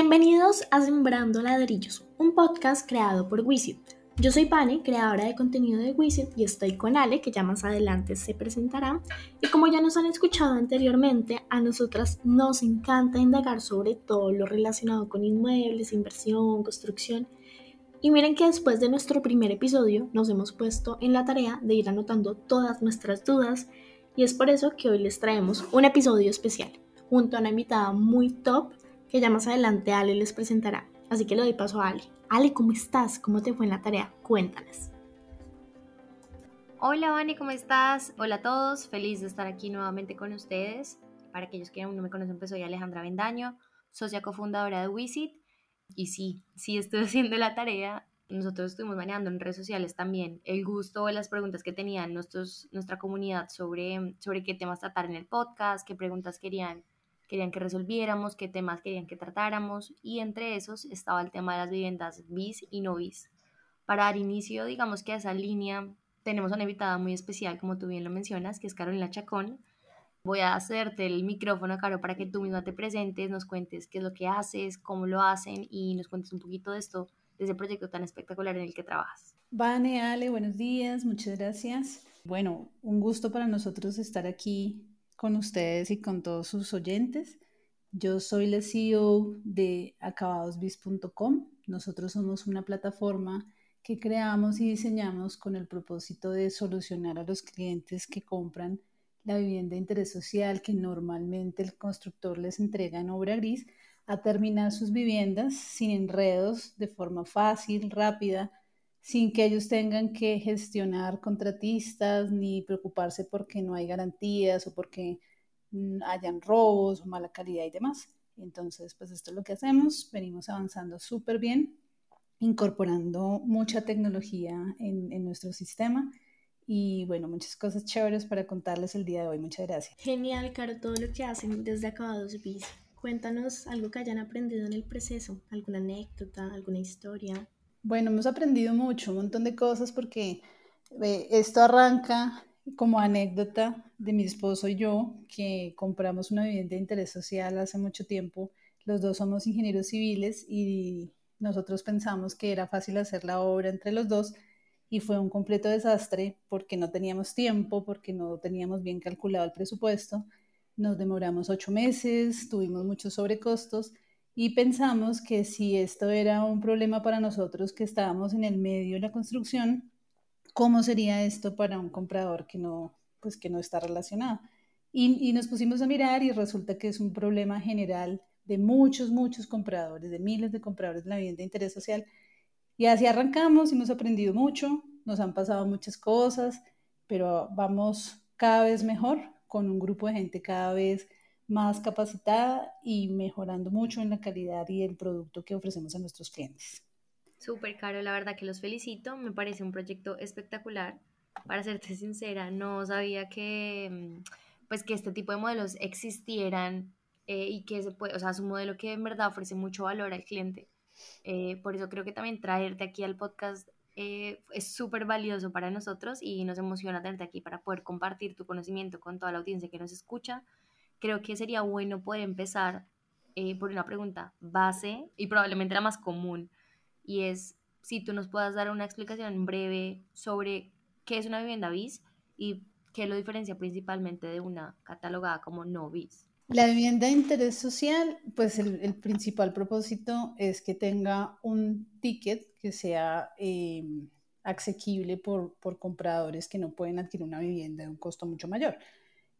Bienvenidos a Sembrando Ladrillos, un podcast creado por Wisit. Yo soy Pane, creadora de contenido de Wisit, y estoy con Ale, que ya más adelante se presentará. Y como ya nos han escuchado anteriormente, a nosotras nos encanta indagar sobre todo lo relacionado con inmuebles, inversión, construcción. Y miren que después de nuestro primer episodio nos hemos puesto en la tarea de ir anotando todas nuestras dudas y es por eso que hoy les traemos un episodio especial junto a una invitada muy top que ya más adelante Ale les presentará. Así que le doy paso a Ale. Ale, ¿cómo estás? ¿Cómo te fue en la tarea? Cuéntanos. Hola, Vani, ¿cómo estás? Hola a todos, feliz de estar aquí nuevamente con ustedes. Para aquellos que aún no me conocen, pues soy Alejandra Vendaño, socia cofundadora de Wisit. Y sí, sí estoy haciendo la tarea. Nosotros estuvimos manejando en redes sociales también el gusto de las preguntas que tenían nuestros, nuestra comunidad sobre, sobre qué temas tratar en el podcast, qué preguntas querían querían que resolviéramos, qué temas querían que tratáramos y entre esos estaba el tema de las viviendas bis y no bis. Para dar inicio, digamos que a esa línea tenemos una invitada muy especial, como tú bien lo mencionas, que es Carolina Chacón. Voy a hacerte el micrófono, Caro, para que tú misma te presentes, nos cuentes qué es lo que haces, cómo lo hacen y nos cuentes un poquito de esto, de ese proyecto tan espectacular en el que trabajas. Vane, Ale, buenos días, muchas gracias. Bueno, un gusto para nosotros estar aquí con ustedes y con todos sus oyentes. Yo soy la CEO de acabadosbis.com. Nosotros somos una plataforma que creamos y diseñamos con el propósito de solucionar a los clientes que compran la vivienda interés social que normalmente el constructor les entrega en obra gris a terminar sus viviendas sin enredos, de forma fácil, rápida, sin que ellos tengan que gestionar contratistas ni preocuparse porque no hay garantías o porque mm, hayan robos o mala calidad y demás. Entonces, pues esto es lo que hacemos, venimos avanzando súper bien, incorporando mucha tecnología en, en, nuestro sistema y bueno, muchas cosas chéveres para contarles el día de hoy. Muchas gracias. Genial, Caro, todo lo que hacen desde Acabados BIS. Cuéntanos algo que hayan aprendido en el proceso, alguna anécdota, alguna historia. Bueno, hemos aprendido mucho, un montón de cosas porque esto arranca como anécdota de mi esposo y yo, que compramos una vivienda de interés social hace mucho tiempo. Los dos somos ingenieros civiles y nosotros pensamos que era fácil hacer la obra entre los dos y fue un completo desastre porque no teníamos tiempo, porque no teníamos bien calculado el presupuesto. Nos demoramos ocho meses, tuvimos muchos sobrecostos y pensamos que si esto era un problema para nosotros que estábamos en el medio de la construcción, ¿cómo sería esto para un comprador que no, pues que no está relacionado? Y, y nos pusimos a mirar y resulta que es un problema general de muchos, muchos compradores, de miles de compradores de la vivienda de interés social. Y así arrancamos, hemos aprendido mucho, nos han pasado muchas cosas, pero vamos cada vez mejor con un grupo de gente cada vez más capacitada y mejorando mucho en la calidad y el producto que ofrecemos a nuestros clientes. Súper caro, la verdad que los felicito, me parece un proyecto espectacular. Para serte sincera, no sabía que, mm, pues, que este tipo de modelos existieran eh, y que se puede, o sea, es un modelo que en verdad ofrece mucho valor al cliente. Eh, por eso creo que también traerte aquí al podcast eh, es súper valioso para nosotros y nos emociona tenerte aquí para poder compartir tu conocimiento con toda la audiencia que nos escucha creo que sería bueno poder empezar eh, por una pregunta base y probablemente la más común, y es si tú nos puedas dar una explicación breve sobre qué es una vivienda bis y qué lo diferencia principalmente de una catalogada como no bis. La vivienda de interés social, pues el, principal propósito es que tenga un ticket que sea eh, asequible por, por compradores que no pueden adquirir una vivienda de un costo mucho mayor.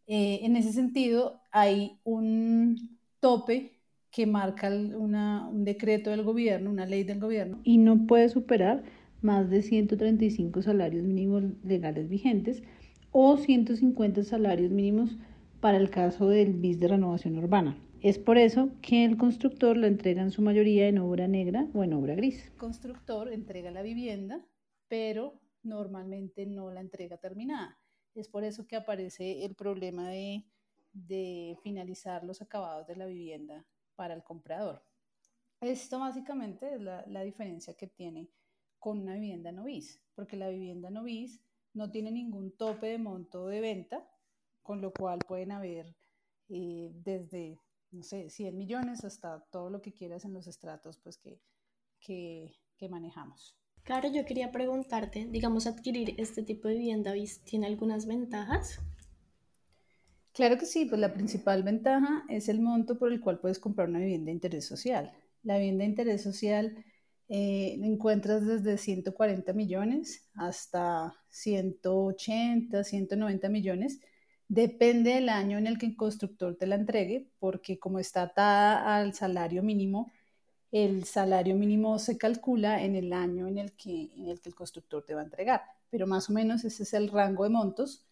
Eh, en ese sentido, hay un tope que marca un decreto del gobierno, una ley del gobierno, y no puede superar más de 135 salarios mínimos legales vigentes o 150 salarios mínimos para el caso del BIS de renovación urbana. Es por eso que el constructor la entrega en su mayoría en obra negra o en obra gris. El constructor entrega la vivienda, pero normalmente no la entrega terminada. Es por eso que aparece el problema de, finalizar los acabados de la vivienda para el comprador. Esto básicamente es la, diferencia que tiene con una vivienda noviz, porque la vivienda noviz no tiene ningún tope de monto de venta, con lo cual pueden haber eh, desde no sé, 100 millones hasta todo lo que quieras en los estratos pues que, que manejamos. Claro, yo quería preguntarte, digamos, adquirir este tipo de vivienda tiene algunas ventajas. Claro que sí, pues la principal ventaja es el monto por el cual puedes comprar una vivienda de interés social. La vivienda de interés social eh, encuentras desde 140 millones hasta 180, 190 millones. Depende del año en el que el constructor te la entregue, porque como está atada al salario mínimo, el salario mínimo se calcula en el año en el que, el, constructor te va a entregar. Pero más o menos ese es el rango de montos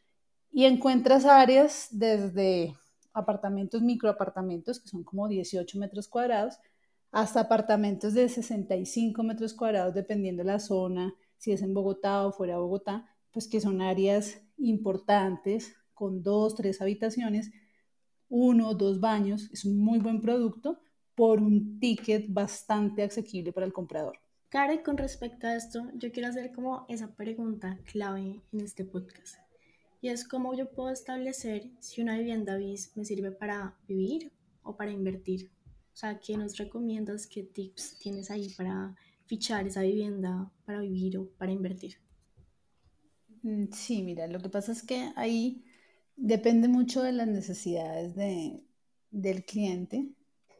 y encuentras áreas desde apartamentos, microapartamentos, que son como 18 metros cuadrados, hasta apartamentos de 65 metros cuadrados, dependiendo de la zona, si es en Bogotá o fuera de Bogotá, pues que son áreas importantes, con dos, tres habitaciones, uno, dos baños, es un muy buen producto por un ticket bastante asequible para el comprador. Karen, con respecto a esto, yo quiero hacer como esa pregunta clave en este podcast y es cómo yo puedo establecer si una vivienda BIS me sirve para vivir o para invertir. O sea, ¿qué nos recomiendas? ¿Qué tips tienes ahí para fichar esa vivienda para vivir o para invertir? Mm, sí, mira, lo que pasa es que ahí depende mucho de las necesidades de, del cliente.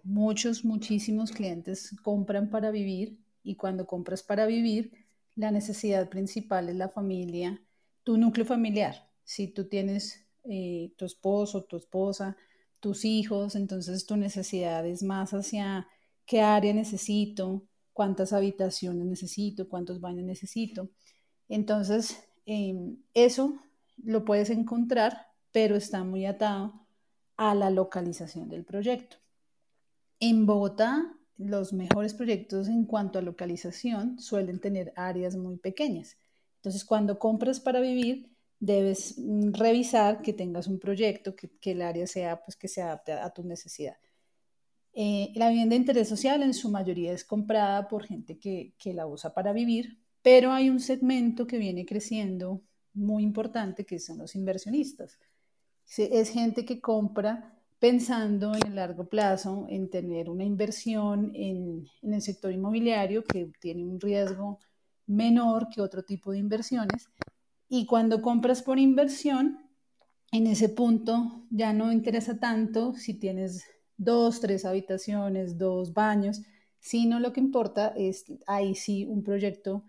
Muchos, muchísimos clientes compran para vivir y cuando compras para vivir, la necesidad principal es la familia, tu núcleo familiar si tú tienes eh, tu esposo, tu esposa, tus hijos, entonces tu necesidad es más hacia qué área necesito, cuántas habitaciones necesito, cuántos baños necesito. Entonces, em, eso lo puedes encontrar, pero está muy atado a la localización del proyecto. En Bogotá, los mejores proyectos en cuanto a localización suelen tener áreas muy pequeñas. Entonces, cuando compras para vivir, debes mm, revisar que tengas un proyecto, que, el área sea, pues, que se adapte a, tu necesidad. Eh, la vivienda de interés social en su mayoría es comprada por gente que, que la usa para vivir, pero hay un segmento que viene creciendo muy importante que son los inversionistas. Es gente que compra pensando en el largo plazo, en tener una inversión en, el sector inmobiliario que tiene un riesgo menor que otro tipo de inversiones. Y cuando compras por inversión, en ese punto ya no interesa tanto si tienes dos, tres habitaciones, dos baños, sino lo que importa es ahí sí un proyecto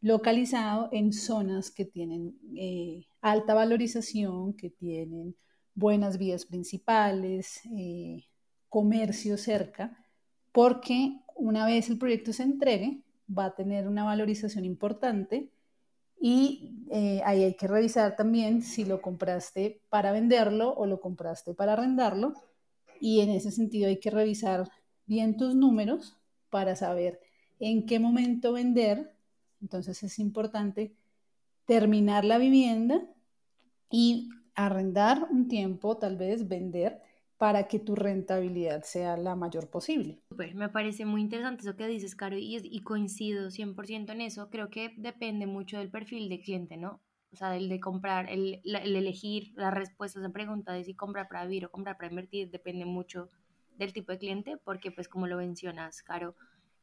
localizado en zonas que tienen eh, alta valorización, que tienen buenas vías principales, eh, comercio cerca, porque una vez el proyecto se entregue, va a tener una valorización importante y eh, ahí hay que revisar también si lo compraste para venderlo o lo compraste para arrendarlo. Y en ese sentido hay que revisar bien tus números para saber en qué momento vender. Entonces es importante terminar la vivienda y arrendar un tiempo, tal vez vender para que tu rentabilidad sea la mayor posible. Pues me parece muy interesante eso que dices, Caro, y, y coincido 100% en eso. Creo que depende mucho del perfil de cliente, ¿no? O sea, el de comprar, el, el elegir las respuestas a preguntas de si comprar para vivir o comprar para invertir, depende mucho del tipo de cliente, porque pues como lo mencionas, Caro,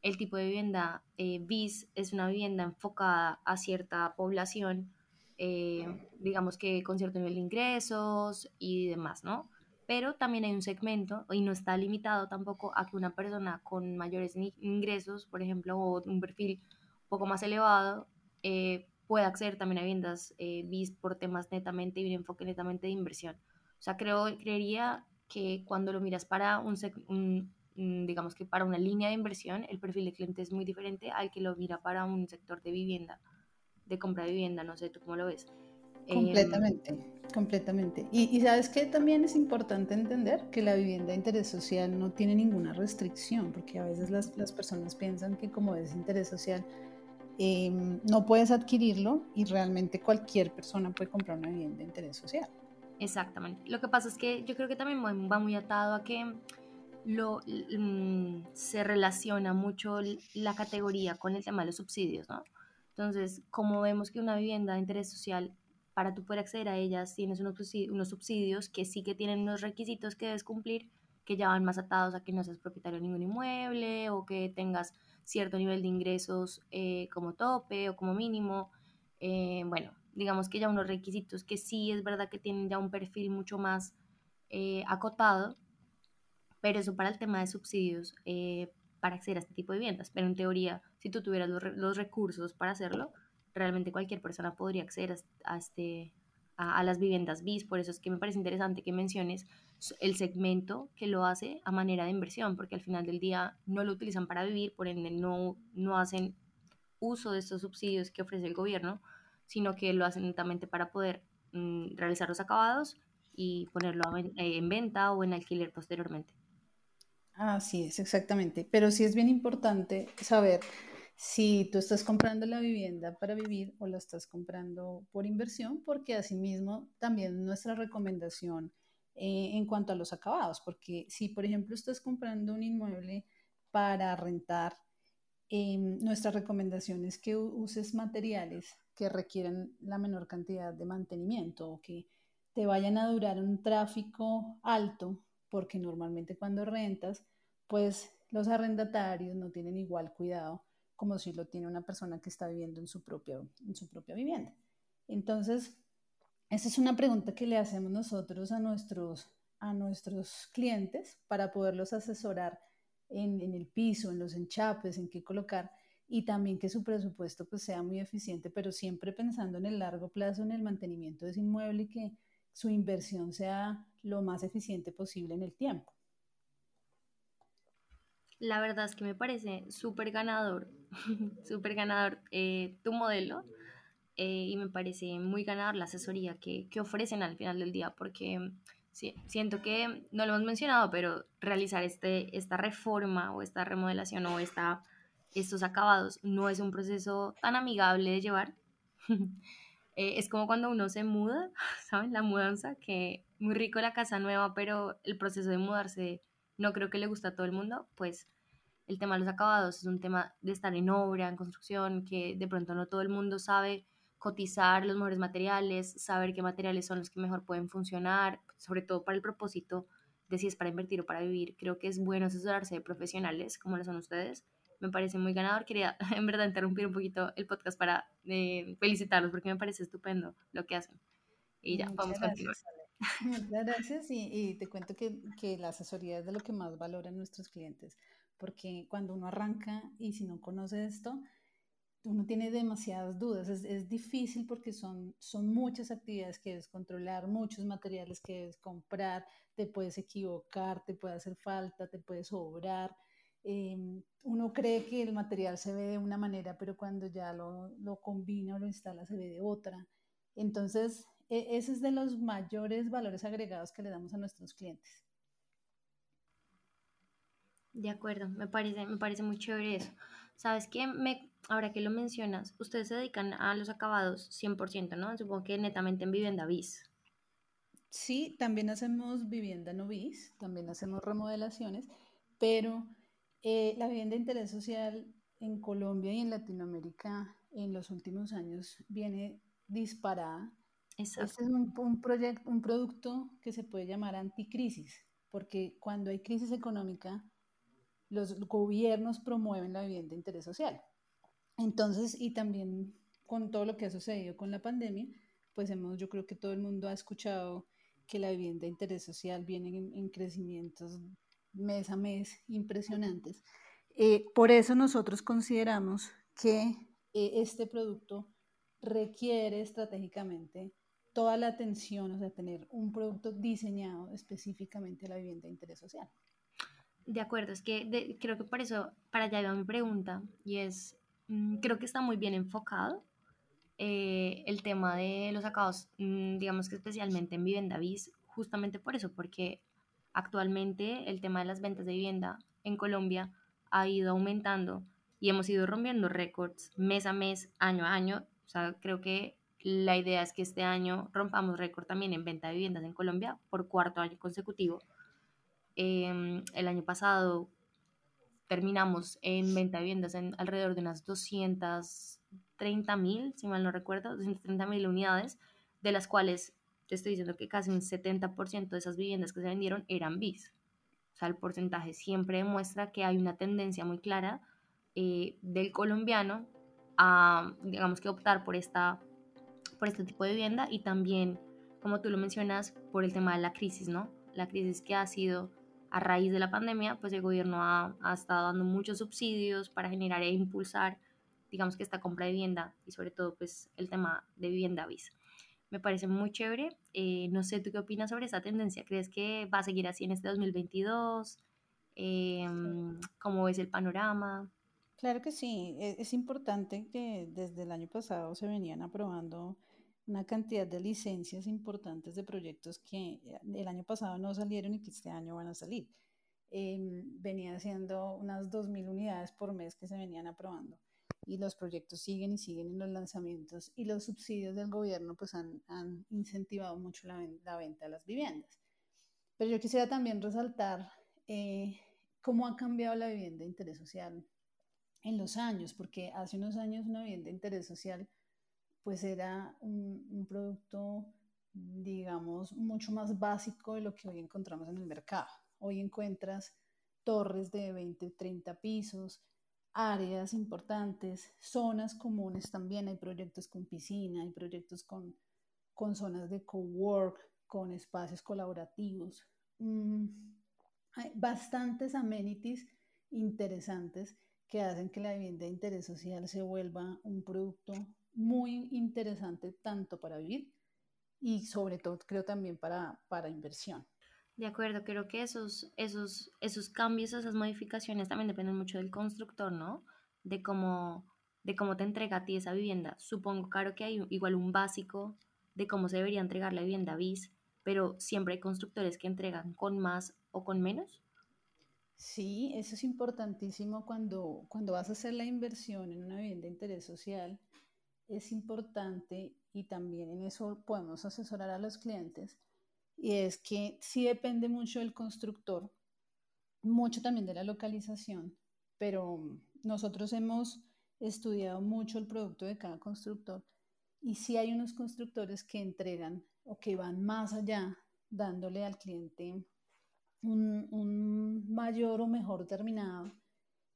el tipo de vivienda eh, BIS es una vivienda enfocada a cierta población, eh, digamos que con cierto nivel de ingresos y demás, ¿no? pero también hay un segmento y no está limitado tampoco a que una persona con mayores ingresos, por ejemplo, o un perfil un poco más elevado, eh, pueda acceder también a viviendas eh, BIS por temas netamente y un enfoque netamente de inversión. O sea, creo, creería que cuando lo miras para un, digamos que para una línea de inversión, el perfil de cliente es muy diferente al que lo mira para un sector de vivienda, de compra de vivienda, no sé, ¿tú cómo lo ves? Completamente, completamente. Y, sabes que también es importante entender que la vivienda de interés social no tiene ninguna restricción, porque a veces las, las personas piensan que como es interés social, em, no puedes adquirirlo y realmente cualquier persona puede comprar una vivienda de interés social. Exactamente. Lo que pasa es que yo creo que también va muy atado a que lo, mm, se relaciona mucho la categoría con el tema de los subsidios, ¿no? Entonces, como vemos que una vivienda de interés social para tú poder acceder a ellas tienes unos, subsidios que sí que tienen unos requisitos que debes cumplir que ya van más atados a que no seas propietario de ningún inmueble o que tengas cierto nivel de ingresos eh, como tope o como mínimo. Eh, bueno, digamos que ya unos requisitos que sí es verdad que tienen ya un perfil mucho más eh, acotado, pero eso para el tema de subsidios para acceder a este tipo de viviendas. Pero en teoría, si tú tuvieras los, recursos para hacerlo, realmente cualquier persona podría acceder a, este, a, las viviendas BIS. Por eso es que me parece interesante que menciones el segmento que lo hace a manera de inversión, porque al final del día no lo utilizan para vivir, por ende no, no hacen uso de estos subsidios que ofrece el gobierno, sino que lo hacen netamente para poder mm, realizar los acabados y ponerlo en venta o en alquiler posteriormente. Así es, exactamente. Pero sí es bien importante saber si tú estás comprando la vivienda para vivir o la estás comprando por inversión, porque asimismo también nuestra recomendación eh, en cuanto a los acabados, porque si por ejemplo estás comprando un inmueble para rentar, em, nuestra recomendación es que uses materiales que requieran la menor cantidad de mantenimiento o que te vayan a durar un tráfico alto porque normalmente cuando rentas, pues los arrendatarios no tienen igual cuidado como si lo tiene una persona que está viviendo en su, propio, en su propia vivienda. Entonces, esa es una pregunta que le hacemos nosotros a nuestros, a nuestros clientes para poderlos asesorar en, el piso, en los enchapes, en qué colocar y también que su presupuesto pues sea muy eficiente, pero siempre pensando en el largo plazo, en el mantenimiento de ese inmueble y que su inversión sea lo más eficiente posible en el tiempo. La verdad es que me parece súper ganador, súper ganador eh, tu modelo eh, y me parece muy ganador la asesoría que, que ofrecen al final del día porque sí, siento que, no lo hemos mencionado, pero realizar este, esta reforma o esta remodelación o esta, estos acabados no es un proceso tan amigable de llevar. Eh, es como cuando uno se muda, ¿saben? La mudanza, que muy rico la casa nueva, pero el proceso de mudarse no creo que le guste a todo el mundo, pues el tema de los acabados es un tema de estar en obra, en construcción, que de pronto no todo el mundo sabe cotizar los mejores materiales, saber qué materiales son los que mejor pueden funcionar, sobre todo para el propósito de si es para invertir o para vivir. Creo que es bueno asesorarse de profesionales como lo son ustedes me parece muy ganador. Quería en verdad interrumpir un poquito el podcast para eh, felicitarlos porque me parece estupendo lo que hacen. Y ya, vamos a continuar. Muchas gracias y, y te cuento que, que, la asesoría es de lo que más valoran nuestros clientes, porque cuando uno arranca y si no conoce esto, uno tiene demasiadas dudas, es, es, difícil porque son, son muchas actividades que debes controlar, muchos materiales que debes comprar, te puedes equivocar, te puede hacer falta, te puede sobrar, Em, uno cree que el material se ve de una manera, pero cuando ya lo, lo combina o lo instala se ve de otra. Entonces, e, ese es de los mayores valores agregados que le damos a nuestros clientes. De acuerdo, me parece, me parece muy chévere eso. ¿Sabes qué? Me, ahora que lo mencionas, ustedes se dedican a los acabados 100%, ¿no? Supongo que netamente en vivienda bis. Sí, también hacemos vivienda no bis, también hacemos remodelaciones, pero eh, la vivienda de interés social en Colombia y en Latinoamérica en los últimos años viene disparada. Este es un, un, proyecto, un producto que se puede llamar anticrisis, porque cuando hay crisis económica, los gobiernos promueven la vivienda de interés social. Entonces, y también con todo lo que ha sucedido con la pandemia, pues hemos, yo creo que todo el mundo ha escuchado que la vivienda de interés social viene en, en crecimientos mes a mes impresionantes. Eh, por eso nosotros consideramos que eh, este producto requiere estratégicamente toda la atención, o sea, tener un producto diseñado específicamente a la vivienda de interés social. De acuerdo, es que creo que por eso, para allá va mi pregunta, y es, mm, creo que está muy bien enfocado eh, el tema de los acabados, mm, digamos que especialmente en vivienda bis, justamente por eso, porque Actualmente el tema de las ventas de vivienda en Colombia ha ido aumentando y hemos ido rompiendo récords mes a mes, año a año. O sea, creo que la idea es que este año rompamos récord también en venta de viviendas en Colombia por cuarto año consecutivo. Em, el año pasado terminamos en venta de viviendas en alrededor de unas 230 mil, si mal no recuerdo, 230 mil unidades, de las cuales te estoy diciendo que casi un 70% de esas viviendas que se vendieron eran bis. O sea, el porcentaje siempre demuestra que hay una tendencia muy clara eh, del colombiano a, digamos que optar por, esta, por este tipo de vivienda y también, como tú lo mencionas, por el tema de la crisis, ¿no? La crisis que ha sido a raíz de la pandemia, pues el gobierno ha, ha estado dando muchos subsidios para generar e impulsar, digamos que esta compra de vivienda y sobre todo pues el tema de vivienda bis. Me parece muy chévere. Eh, no sé, ¿tú qué opinas sobre esa tendencia? ¿Crees que va a seguir así en este 2022? Eh, ¿Cómo ves el panorama? Claro que sí, e, es, importante que desde el año pasado se venían aprobando una cantidad de licencias importantes de proyectos que eh, el año pasado no salieron y que este año van a salir. Eh, venían siendo unas 2.000 unidades por mes que se venían aprobando y los proyectos siguen y siguen en los lanzamientos y los subsidios del gobierno pues han, han incentivado mucho la, la, venta de las viviendas. Pero yo quisiera también resaltar eh, cómo ha cambiado la vivienda de interés social en los años, porque hace unos años una vivienda de interés social pues era un, un, producto, digamos, mucho más básico de lo que hoy encontramos en el mercado. Hoy encuentras torres de 20, 30 pisos, áreas importantes, zonas comunes también, hay proyectos con piscina, hay proyectos con, con zonas de cowork, con espacios colaborativos, mm, hay bastantes amenities interesantes que hacen que la vivienda de interés social se vuelva un producto muy interesante tanto para vivir y sobre todo creo también para, para inversión. De acuerdo, creo que esos, esos, esos cambios, esas modificaciones también dependen mucho del constructor, ¿no? De cómo, de cómo te entrega a ti esa vivienda. Supongo, claro, que hay igual un básico de cómo se debería entregar la vivienda bis, pero siempre hay constructores que entregan con más o con menos. Sí, eso es importantísimo cuando, cuando vas a hacer la inversión en una vivienda de interés social. Es importante y también en eso podemos asesorar a los clientes. Y es que sí depende mucho del constructor, mucho también de la localización, pero nosotros hemos estudiado mucho el producto de cada constructor y sí hay unos constructores que entregan o que van más allá, dándole al cliente un, un mayor o mejor terminado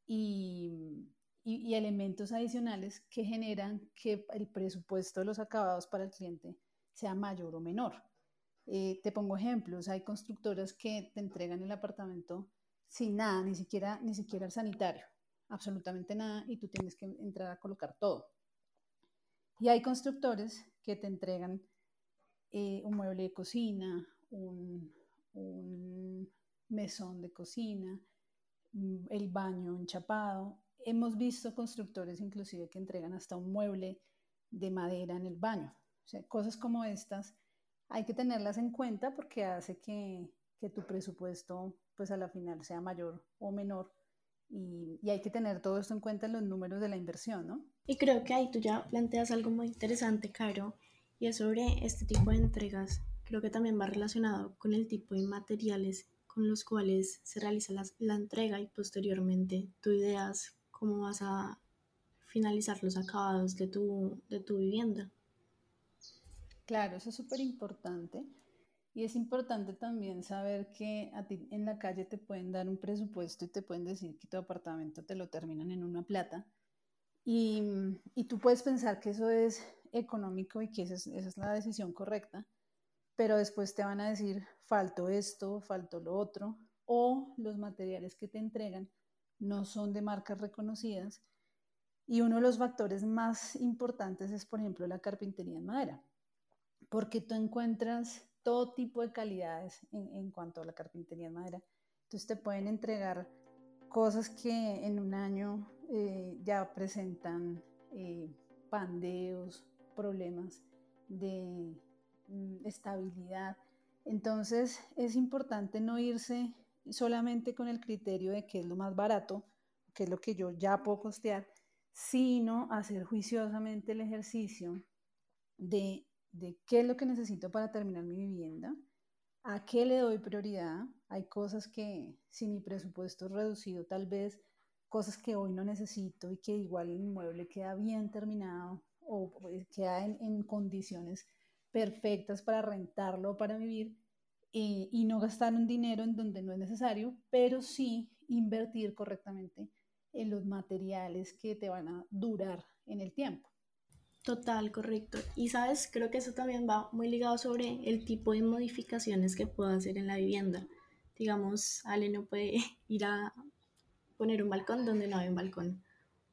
y, y, y, elementos adicionales que generan que el presupuesto de los acabados para el cliente sea mayor o menor. Eh, te pongo ejemplos, hay constructoras que te entregan el apartamento sin nada, ni siquiera, ni siquiera el sanitario, absolutamente nada, y tú tienes que entrar a colocar todo. Y hay constructores que te entregan eh, un mueble de cocina, un, un mesón de cocina, mm, el baño enchapado. Hemos visto constructores inclusive que entregan hasta un mueble de madera en el baño. O sea, cosas como estas hay que tenerlas en cuenta porque hace que, que tu presupuesto pues a la final sea mayor o menor y, y, hay que tener todo esto en cuenta en los números de la inversión, ¿no? Y creo que ahí tú ya planteas algo muy interesante, Caro, y es sobre este tipo de entregas. Creo que también va relacionado con el tipo de materiales con los cuales se realiza la, la entrega y posteriormente tú ideas cómo vas a finalizar los acabados de tu, de tu vivienda. Claro, eso es súper importante. Y es importante también saber que en la calle te pueden dar un presupuesto y te pueden decir que tu apartamento te lo terminan en una plata. Y, y tú puedes pensar que eso es económico y que esa es, esa es la decisión correcta pero después te van a decir, faltó esto, faltó lo otro, o los materiales que te entregan no son de marcas reconocidas. Y uno de los factores más importantes es, por ejemplo, la carpintería en madera, porque tú encuentras todo tipo de calidades en, en cuanto a la carpintería en madera. Entonces te pueden entregar cosas que en un año eh, ya presentan eh, pandeos, problemas de Mm, estabilidad. Entonces es importante no irse solamente con el criterio de qué es lo más barato, qué es lo que yo ya puedo costear, sino hacer juiciosamente el ejercicio de, de qué es lo que necesito para terminar mi vivienda, a qué le doy prioridad. Hay cosas que si mi presupuesto es reducido, tal vez cosas que hoy no necesito y que igual el inmueble queda bien terminado o queda en, en condiciones perfectas para rentarlo o para vivir, eh, y no gastar un dinero en donde no es necesario, pero sí invertir correctamente en los materiales que te van a durar en el tiempo. Total, correcto. Y sabes, creo que eso también va muy ligado sobre el tipo de modificaciones que puedo hacer en la vivienda. Digamos, Ale no puede ir a poner un balcón donde no hay un balcón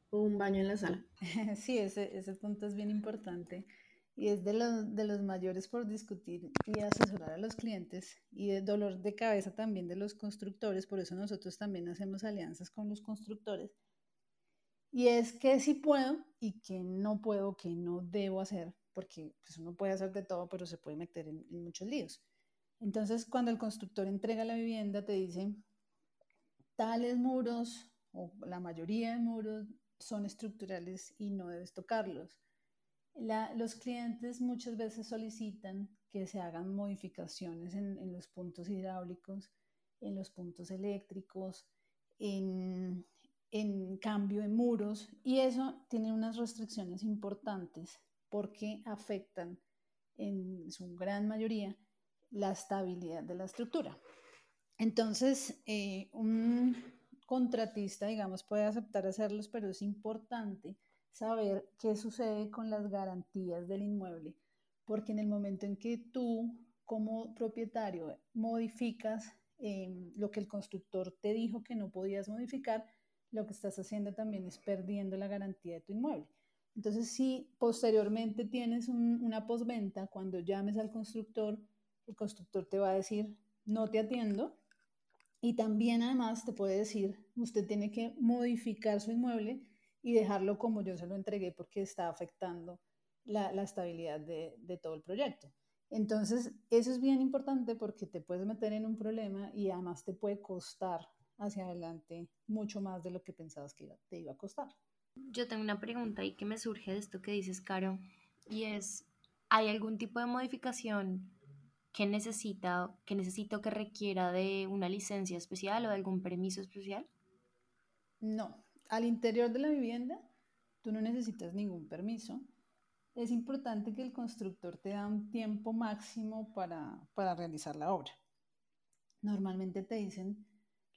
o un baño en la sala. Sí, ese, ese punto es bien importante y es de los, de los mayores por discutir y asesorar a los clientes y de dolor de cabeza también de los constructores, por eso nosotros también hacemos alianzas con los constructores. Y es que sí puedo y que no puedo, que no debo hacer, porque pues uno puede hacer de todo, pero se puede meter en, en muchos líos. Entonces, cuando el constructor entrega la vivienda, te dice, tales muros o la mayoría de muros son estructurales y no debes tocarlos los clientes muchas veces solicitan que se hagan modificaciones en, los puntos hidráulicos, en los puntos eléctricos, en, en cambio de muros y eso tiene unas restricciones importantes porque afectan en su gran mayoría la estabilidad de la estructura. Entonces, eh, un contratista, digamos, puede aceptar hacerlos, pero es importante saber qué sucede con las garantías del inmueble, porque en el momento en que tú como propietario modificas em, lo que el constructor te dijo que no podías modificar, lo que estás haciendo también es perdiendo la garantía de tu inmueble. Entonces, si posteriormente tienes una postventa, cuando llames al constructor, el constructor te va a decir, no te atiendo. Y también además te puede decir, usted tiene que modificar su inmueble y dejarlo como yo se lo entregué porque está afectando la, la estabilidad de, de, todo el proyecto. Entonces, eso es bien importante porque te puedes meter en un problema y además te puede costar hacia adelante mucho más de lo que pensabas que te iba a costar. Yo tengo una pregunta ahí que me surge de esto que dices, Caro, y es, ¿hay algún tipo de modificación que necesita, que necesito que requiera de una licencia especial o de algún permiso especial? No, al interior de la vivienda, tú no necesitas ningún permiso. Es importante que el constructor te da un tiempo máximo para, para realizar la obra. Normalmente te dicen,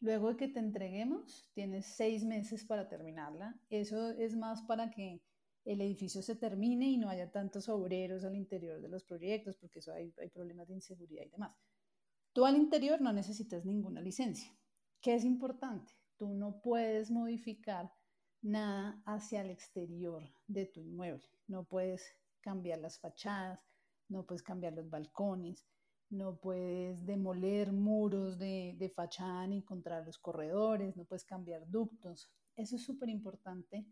luego de que te entreguemos, tienes seis meses para terminarla. Eso es más para que el edificio se termine y no haya tantos obreros al interior de los proyectos, porque eso hay, hay problemas de inseguridad y demás. Tú al interior no necesitas ninguna licencia. ¿Qué es importante? Tú no puedes modificar nada hacia el exterior de tu inmueble. No puedes cambiar las fachadas, no puedes cambiar los balcones, no puedes demoler muros de, de fachada ni contra los corredores, no puedes cambiar ductos. Eso es súper importante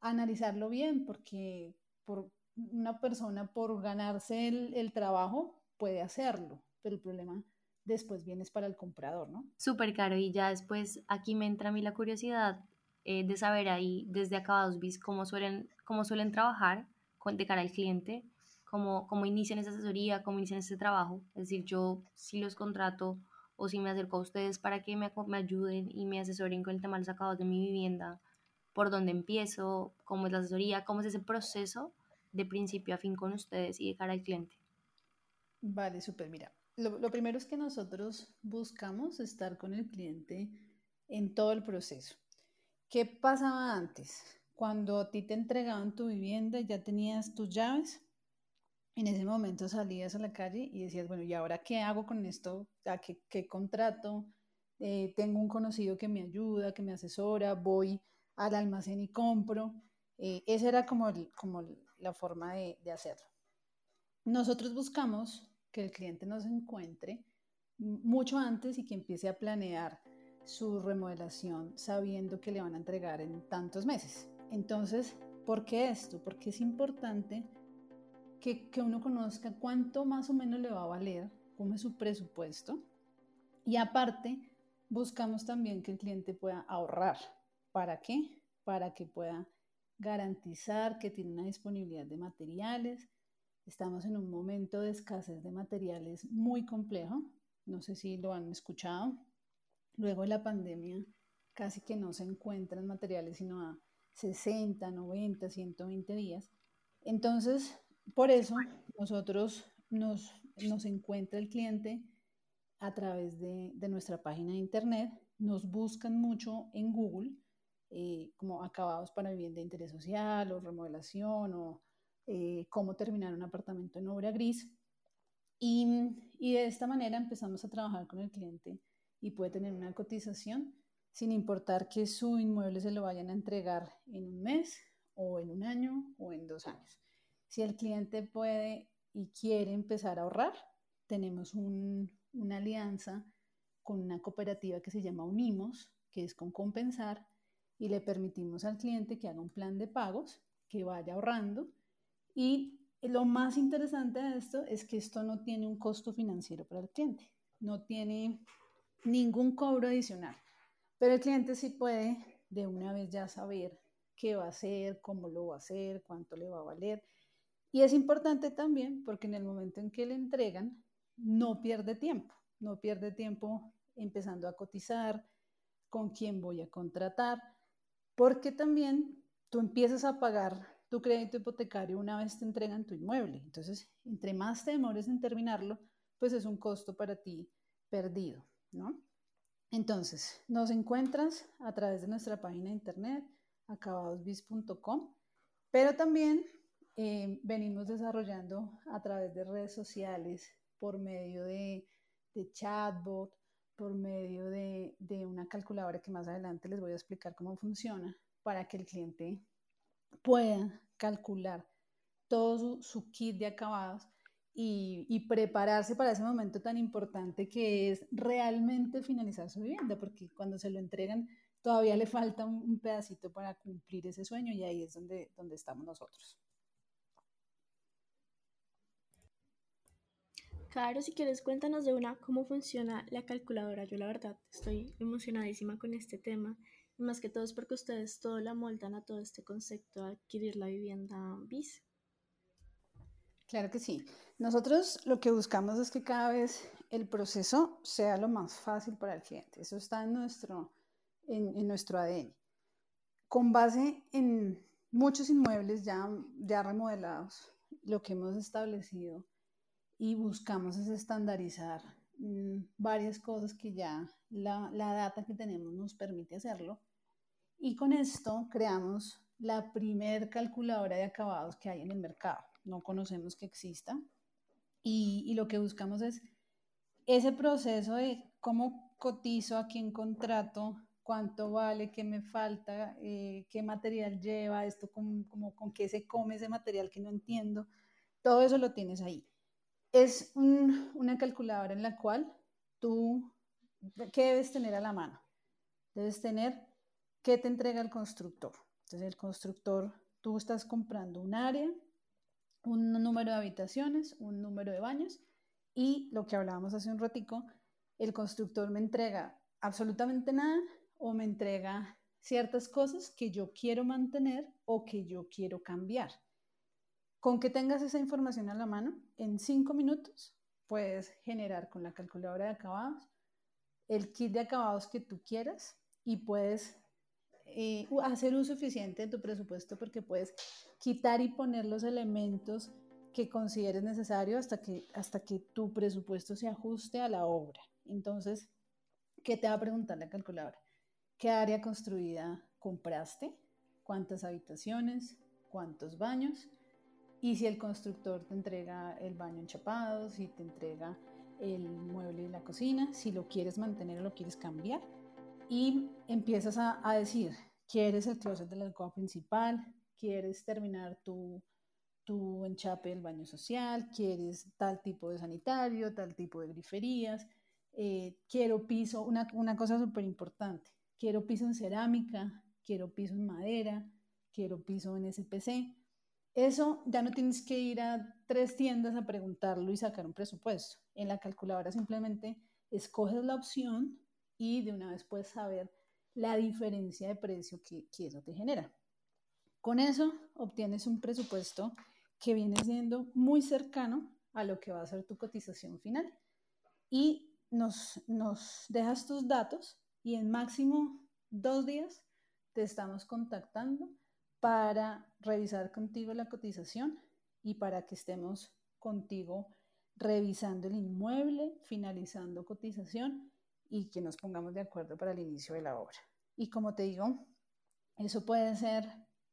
analizarlo bien porque por una persona por ganarse el, el trabajo puede hacerlo, pero el problema después vienes para el comprador, ¿no? Súper caro y ya después aquí me entra a mí la curiosidad eh, de saber ahí desde Acabados Bis cómo suelen, cómo suelen trabajar de cara al cliente, cómo, cómo inician esa asesoría, cómo inician ese trabajo. Es decir, yo si los contrato o si me acerco a ustedes para que me, me ayuden y me asesoren con el tema de los acabados de mi vivienda, por dónde empiezo, cómo es la asesoría, cómo es ese proceso de principio a fin con ustedes y de cara al cliente. Vale, súper. Mira, lo, primero es que nosotros buscamos estar con el cliente en todo el proceso. ¿Qué pasaba antes? Cuando a ti te entregaban tu vivienda, ya tenías tus llaves, en ese momento salías a la calle y decías, bueno, ¿y ahora qué hago con esto? qué, qué contrato? Eh, tengo un conocido que me ayuda, que me asesora, voy al almacén y compro. Eh, esa era como, como la forma de, de hacerlo. Nosotros buscamos que el cliente nos encuentre mucho antes y que empiece a planear su remodelación sabiendo que le van a entregar en tantos meses. Entonces, ¿por qué esto? Porque es importante que, uno conozca cuánto más o menos le va a valer, cómo su presupuesto. Y aparte, buscamos también que el cliente pueda ahorrar. ¿Para qué? Para que pueda garantizar que tiene una disponibilidad de materiales, Estamos en un momento de escasez de materiales muy complejo. No sé si lo han escuchado. Luego de la pandemia, casi que no se encuentran materiales sino a 60, 90, 120 días. Entonces, por eso nosotros nos, encuentra el cliente a través de, nuestra página de internet, nos buscan mucho en Google eh, como acabados para vivienda de interés social o remodelación o eh, cómo terminar un apartamento en obra gris. Y, de esta manera empezamos a trabajar con el cliente y puede tener una cotización sin importar que su inmueble se lo vayan a entregar en un mes o en un año o en dos años. Si el cliente puede y quiere empezar a ahorrar, tenemos una alianza con una cooperativa que se llama Unimos, que es con compensar, y le permitimos al cliente que haga un plan de pagos, que vaya ahorrando. Y lo más interesante de esto es que esto no tiene un costo financiero para el cliente, no tiene ningún cobro adicional, pero el cliente sí puede de una vez ya saber qué va a hacer, cómo lo va a hacer, cuánto le va a valer y es importante también porque en el momento en que le entregan, no pierde tiempo, no pierde tiempo empezando a cotizar, con quién voy a contratar, porque también tú empiezas a pagar tu crédito hipotecario una vez te entregan tu inmueble. Entonces, entre más te demores en terminarlo, pues es un costo para ti perdido, ¿no? Entonces, nos encuentras a través de nuestra página de internet, acabadosbis.com, pero también eh, venimos desarrollando a través de redes sociales, por medio de, chatbot, por medio de, una calculadora que más adelante les voy a explicar cómo funciona, para que el cliente pueda calcular todo su, kit de acabados y, y, prepararse para ese momento tan importante que es realmente finalizar su vivienda, porque cuando se lo entregan todavía le falta un, pedacito para cumplir ese sueño y ahí es donde, donde estamos nosotros. Claro, si quieres cuéntanos de una cómo funciona la calculadora. Yo la verdad estoy emocionadísima con este tema y más que todo es porque ustedes todo la moldan a todo este concepto de adquirir la vivienda BIS. Claro que sí. Nosotros lo que buscamos es que cada vez el proceso sea lo más fácil para el cliente. Eso está en nuestro, en, en nuestro ADN. Con base en muchos inmuebles ya, ya remodelados, lo que hemos establecido y buscamos es estandarizar mm, varias cosas que ya la, la data que tenemos nos permite hacerlo. Y con esto creamos la primer calculadora de acabados que hay en el mercado. No conocemos que exista. Y, y, lo que buscamos es ese proceso de cómo cotizo, a quién contrato, cuánto vale, qué me falta, eh, qué material lleva, esto con, como, con qué se come ese material que no entiendo. Todo eso lo tienes ahí es una calculadora en la cual tú, ¿qué debes tener a la mano? Debes tener qué te entrega el constructor. Entonces el constructor, tú estás comprando un área, un número de habitaciones, un número de baños y lo que hablábamos hace un ratico, el constructor me entrega absolutamente nada o me entrega ciertas cosas que yo quiero mantener o que yo quiero cambiar. Con que tengas esa información a la mano, en cinco minutos puedes generar con la calculadora de acabados el kit de acabados que tú quieras y puedes eh, hacer un suficiente de tu presupuesto porque puedes quitar y poner los elementos que consideres necesario hasta que, hasta que tu presupuesto se ajuste a la obra. Entonces, ¿qué te va a preguntar la calculadora? ¿Qué área construida compraste? ¿Cuántas habitaciones? ¿Cuántos baños? Y si el constructor te entrega el baño enchapado, si te entrega el mueble de la cocina, si lo quieres mantener o lo quieres cambiar. Y empiezas a, decir, ¿quieres el closet de la alcoba principal? ¿Quieres terminar tu, tu enchape del baño social? ¿Quieres tal tipo de sanitario, tal tipo de griferías? Eh, quiero piso, una, una cosa súper importante, quiero piso en cerámica, quiero piso en madera, quiero piso en SPC eso ya no tienes que ir a tres tiendas a preguntarlo y sacar un presupuesto. En la calculadora simplemente escoges la opción y de una vez puedes saber la diferencia de precio que, eso te genera. Con eso obtienes un presupuesto que viene siendo muy cercano a lo que va a ser tu cotización final y nos, nos dejas tus datos y en máximo dos días te estamos contactando para revisar contigo la cotización y para que estemos contigo revisando el inmueble, finalizando cotización y que nos pongamos de acuerdo para el inicio de la obra. Y como te digo, eso puede ser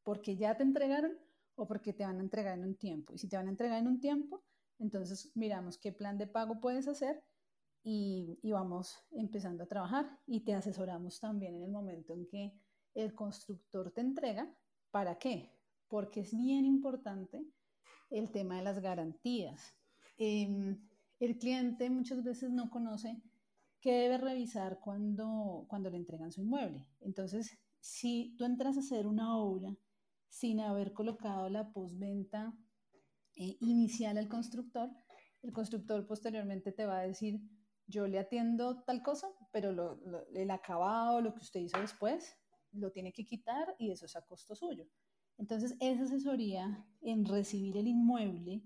porque ya te entregaron o porque te van a entregar en un tiempo. Y si te van a entregar en un tiempo, entonces miramos qué plan de pago puedes hacer y, y, vamos empezando a trabajar y te asesoramos también en el momento en que el constructor te entrega. ¿Para qué? Porque es bien importante el tema de las garantías. Em, el cliente muchas veces no conoce qué debe revisar cuando, cuando le entregan su inmueble. Entonces, si tú entras a hacer una obra sin haber colocado la postventa eh, inicial al constructor, el constructor posteriormente te va a decir, yo le atiendo tal cosa, pero el acabado, lo que usted hizo después, lo tiene que quitar y eso es a costo suyo. Entonces, esa asesoría en recibir el inmueble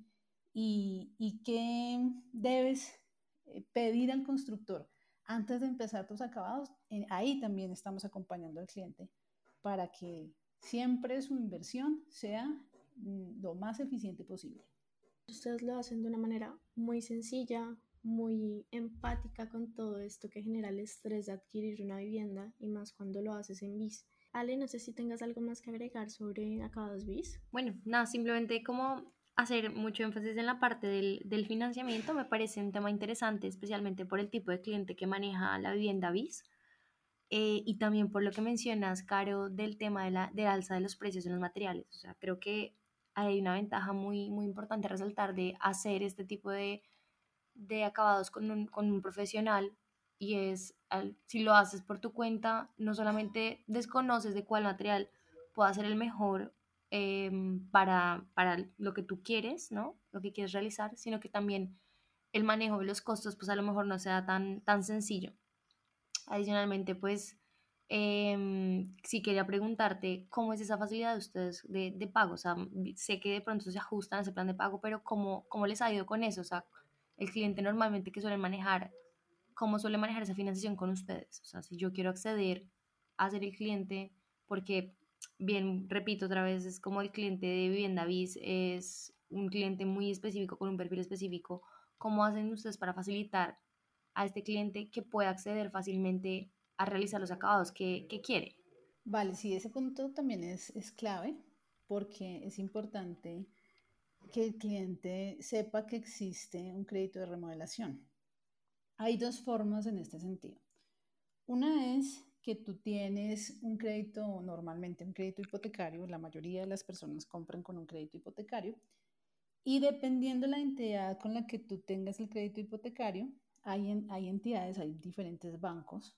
y, y qué debes eh, pedir al constructor antes de empezar tus acabados, ahí también estamos acompañando al cliente para que siempre su inversión sea mm, lo más eficiente posible. Ustedes lo hacen de una manera muy sencilla, muy empática con todo esto que genera el estrés de adquirir una vivienda y más cuando lo haces en bis. Ale, no sé si tengas algo más que agregar sobre acabados bis. Bueno, nada, simplemente como hacer mucho énfasis en la parte del, del, financiamiento me parece un tema interesante, especialmente por el tipo de cliente que maneja la vivienda bis eh, y también por lo que mencionas, Caro, del tema de la de alza de los precios en los materiales. O sea, creo que hay una ventaja muy, muy importante a resaltar de hacer este tipo de, de acabados con un, con un profesional y es, si lo haces por tu cuenta, no solamente desconoces de cuál material pueda ser el mejor em, para, para lo que tú quieres, ¿no? Lo que quieres realizar, sino que también el manejo de los costos, pues a lo mejor no sea tan, tan sencillo. Adicionalmente, pues, eh, sí quería preguntarte cómo es esa facilidad de ustedes de, de, pago. O sea, sé que de pronto se ajustan a ese plan de pago, pero ¿cómo, ¿cómo les ha ido con eso? O sea, el cliente normalmente que suele manejar, ¿cómo suele manejar esa financiación con ustedes? O sea, si yo quiero acceder a ser el cliente, porque, bien, repito otra vez, es como el cliente de Vivienda Biz, es un cliente muy específico, con un perfil específico, ¿cómo hacen ustedes para facilitar a este cliente que pueda acceder fácilmente a realizar los acabados que, quiere. Vale, sí, ese punto también es, es clave porque es importante que el cliente sepa que existe un crédito de remodelación. Hay dos formas en este sentido. Una es que tú tienes un crédito, normalmente un crédito hipotecario, la mayoría de las personas compran con un crédito hipotecario, y dependiendo de la entidad con la que tú tengas el crédito hipotecario, hay, hay entidades, hay diferentes bancos,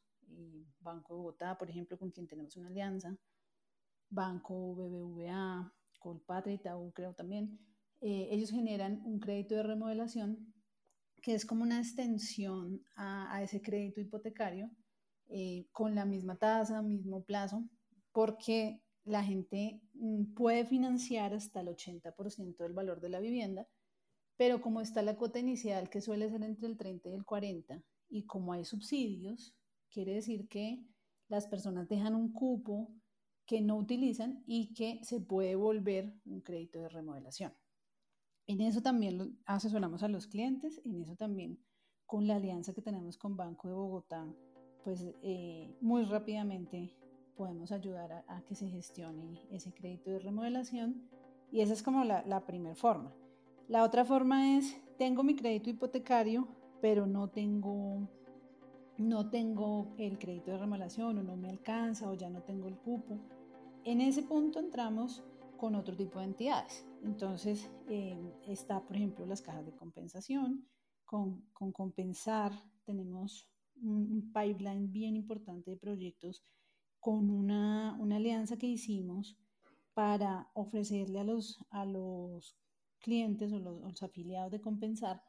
Banco de Bogotá, por ejemplo, con quien tenemos una alianza, Banco BBVA, Colpatria y creo también, eh, ellos generan un crédito de remodelación que es como una extensión a, ese crédito hipotecario eh, con la misma tasa, mismo plazo, porque la gente mm, puede financiar hasta el 80% del valor de la vivienda pero como está la cuota inicial, que suele ser entre el 30 y el 40, y como hay subsidios, quiere decir que las personas dejan un cupo que no utilizan y que se puede volver un crédito de remodelación. En eso también asesoramos a los clientes, en eso también con la alianza que tenemos con Banco de Bogotá, pues eh, muy rápidamente podemos ayudar a, que se gestione ese crédito de remodelación y esa es como la, la primera forma. La otra forma es, tengo mi crédito hipotecario, pero no tengo, no tengo el crédito de remodelación o no me alcanza o ya no tengo el cupo. En ese punto entramos con otro tipo de entidades. Entonces eh, está, por ejemplo, las cajas de compensación. Con, con compensar tenemos un, pipeline bien importante de proyectos con una, una alianza que hicimos para ofrecerle a los, a los clientes o los, afiliados de Compensar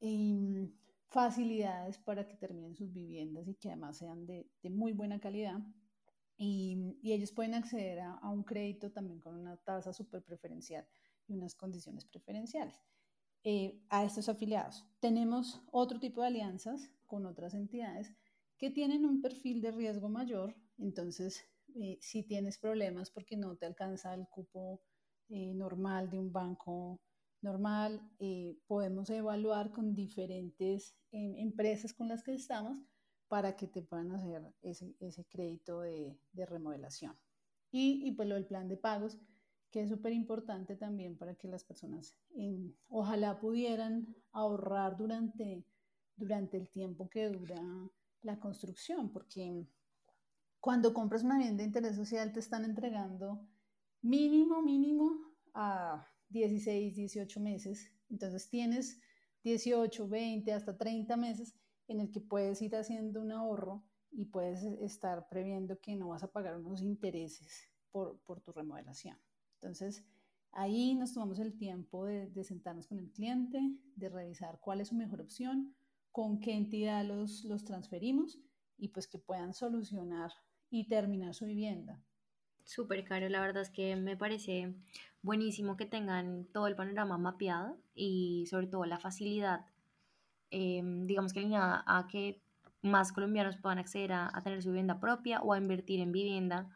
em, facilidades para que terminen sus viviendas y que además sean de, muy buena calidad. Y, ellos pueden acceder a, un crédito también con una tasa súper preferencial y unas condiciones preferenciales eh, a estos afiliados. Tenemos otro tipo de alianzas con otras entidades que tienen un perfil de riesgo mayor, entonces eh, si tienes problemas porque no te alcanza el cupo eh, normal de un banco normal, eh, podemos evaluar con diferentes em, empresas con las que estamos para que te puedan hacer ese, ese crédito de, de remodelación. Y, y, pues lo del plan de pagos, que es súper importante también para que las personas ojalá pudieran ahorrar durante, durante el tiempo que dura la construcción, porque cuando compras una vivienda de interés social te están entregando mínimo, mínimo a 16, 18 meses. Entonces tienes 18, 20, hasta 30 meses en el que puedes ir haciendo un ahorro y puedes estar previendo que no vas a pagar unos intereses por, por tu remodelación. Entonces, ahí nos tomamos el tiempo de, de, sentarnos con el cliente, de revisar cuál es su mejor opción, con qué entidad los, los transferimos y pues que puedan solucionar y terminar su vivienda. Súper caro, la verdad es que me parece buenísimo que tengan todo el panorama mapeado y sobre todo la facilidad, eh, digamos que alineada a que más colombianos puedan acceder a, a, tener su vivienda propia o a invertir en vivienda,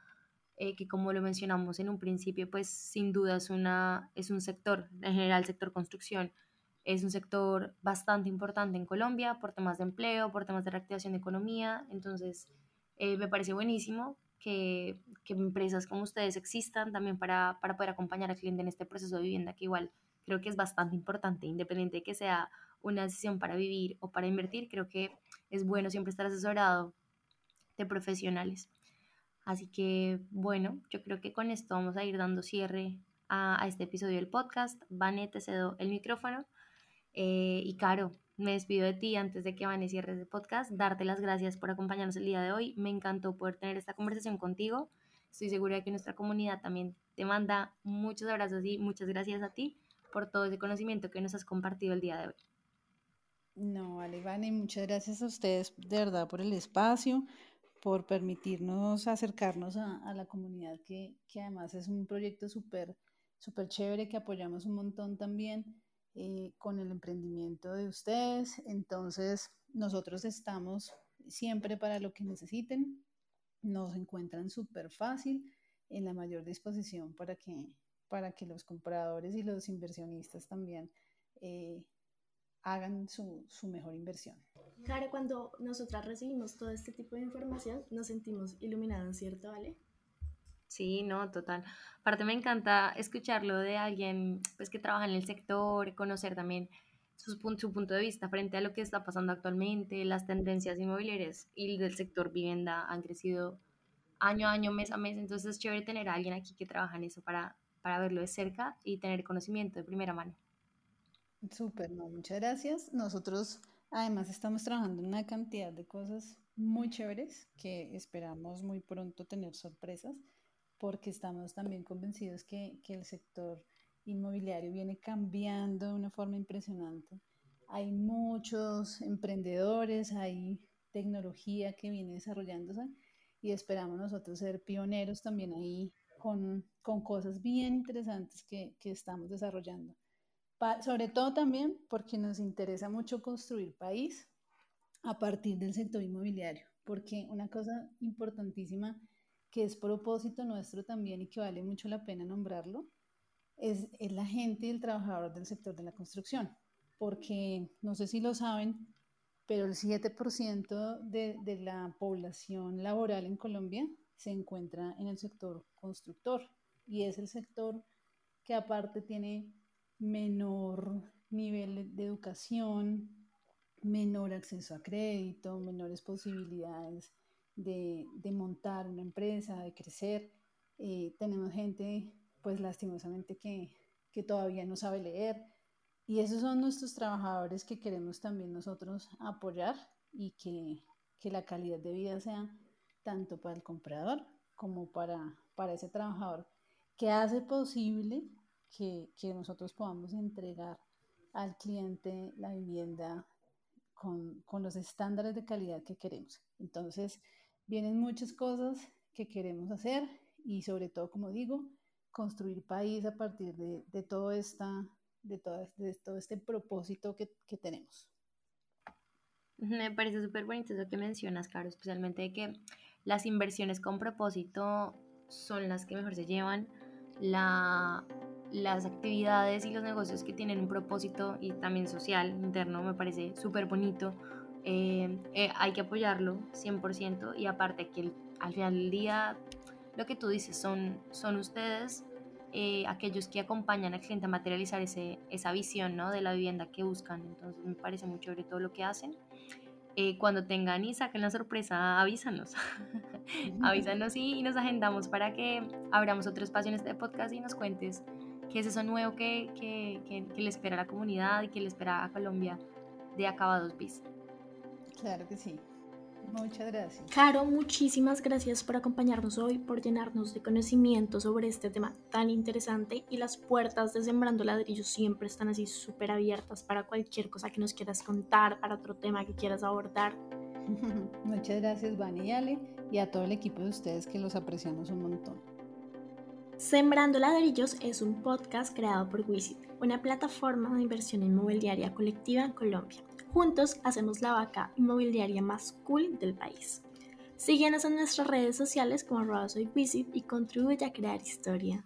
eh, que como lo mencionamos en un principio, pues sin duda es, una, es un sector, en general el sector construcción, es un sector bastante importante en Colombia por temas de empleo, por temas de reactivación de economía, entonces eh, me parece buenísimo que, que, empresas como ustedes existan también para, para poder acompañar al cliente en este proceso de vivienda, que igual creo que es bastante importante, independiente de que sea una decisión para vivir o para invertir, creo que es bueno siempre estar asesorado de profesionales. Así que bueno, yo creo que con esto vamos a ir dando cierre a, este episodio del podcast. Vane, te cedo el micrófono. Eh, y Caro, me despido de ti antes de que Vane cierre el podcast, darte las gracias por acompañarnos el día de hoy. Me encantó poder tener esta conversación contigo. Estoy segura de que nuestra comunidad también te manda muchos abrazos y muchas gracias a ti por todo ese conocimiento que nos has compartido el día de hoy. No, vale, muchas gracias a ustedes de verdad por el espacio, por permitirnos acercarnos a, a la comunidad, que, que, además es un proyecto súper, súper chévere que apoyamos un montón también eh, con el emprendimiento de ustedes. Entonces, nosotros estamos siempre para lo que necesiten. Nos encuentran súper fácil, en la mayor disposición para que, para que los compradores y los inversionistas también eh, hagan su, su, mejor inversión. Claro, cuando nosotras recibimos todo este tipo de información, nos sentimos iluminados, ¿cierto, Ale? Sí, no, total. Aparte me encanta escucharlo de alguien pues que trabaja en el sector, conocer también su, su punto de vista frente a lo que está pasando actualmente, las tendencias inmobiliarias y del sector vivienda han crecido año a año, mes a mes, entonces es chévere tener a alguien aquí que trabaja en eso para, para verlo de cerca y tener conocimiento de primera mano. Súper, no, muchas gracias. Nosotros además estamos trabajando en una cantidad de cosas muy chéveres que esperamos muy pronto tener sorpresas porque estamos también convencidos que, que, el sector inmobiliario viene cambiando de una forma impresionante. Hay muchos emprendedores, hay tecnología que viene desarrollándose y esperamos nosotros ser pioneros también ahí con, con cosas bien interesantes que, que estamos desarrollando. Sobre todo también porque nos interesa mucho construir país a partir del sector inmobiliario, porque una cosa importantísima que es propósito nuestro también y que vale mucho la pena nombrarlo, es, es la gente y el trabajador del sector de la construcción. Porque no sé si lo saben, pero el 7% de, de la población laboral en Colombia se encuentra en el sector constructor y es el sector que aparte tiene menor nivel de educación, menor acceso a crédito, menores posibilidades de, montar una empresa, de crecer. Eh, tenemos gente, pues lastimosamente, que, que todavía no sabe leer. Y esos son nuestros trabajadores que queremos también nosotros apoyar y que, que la calidad de vida sea tanto para el comprador como para, para ese trabajador que hace posible que, que, nosotros podamos entregar al cliente la vivienda con, con, los estándares de calidad que queremos. Entonces, Vienen muchas cosas que queremos hacer y sobre todo, como digo, construir país a partir de, de todo, esta, de, todo, de todo este propósito que, que tenemos. Me parece súper bonito eso que mencionas, Caro, especialmente de que las inversiones con propósito son las que mejor se llevan, la, las actividades y los negocios que tienen un propósito y también social, interno, me parece súper bonito. Eh, eh, hay que apoyarlo 100% y aparte que al final del día lo que tú dices son, son ustedes eh, aquellos que acompañan al cliente a materializar ese, esa visión ¿no? de la vivienda que buscan. Entonces me parece muy chévere todo lo que hacen. cuando tengan y saquen la sorpresa, avísanos. avísanos y, y, nos agendamos para que abramos otro espacio en este podcast y nos cuentes qué es eso nuevo que, que, que, le espera a la comunidad y que le espera a Colombia de Acabados Bis. Claro que sí. Muchas gracias. Caro, muchísimas gracias por acompañarnos hoy, por llenarnos de conocimiento sobre este tema tan interesante y las puertas de Sembrando Ladrillos siempre están así súper abiertas para cualquier cosa que nos quieras contar, para otro tema que quieras abordar. Muchas gracias, Vani y Ale, y a todo el equipo de ustedes que los apreciamos un montón. Sembrando Ladrillos es un podcast creado por Wisit, una plataforma de inversión inmobiliaria colectiva en Colombia. Juntos hacemos la vaca inmobiliaria más cool del país. Síguenos en nuestras redes sociales como arroba Wisit y contribuye a crear historia.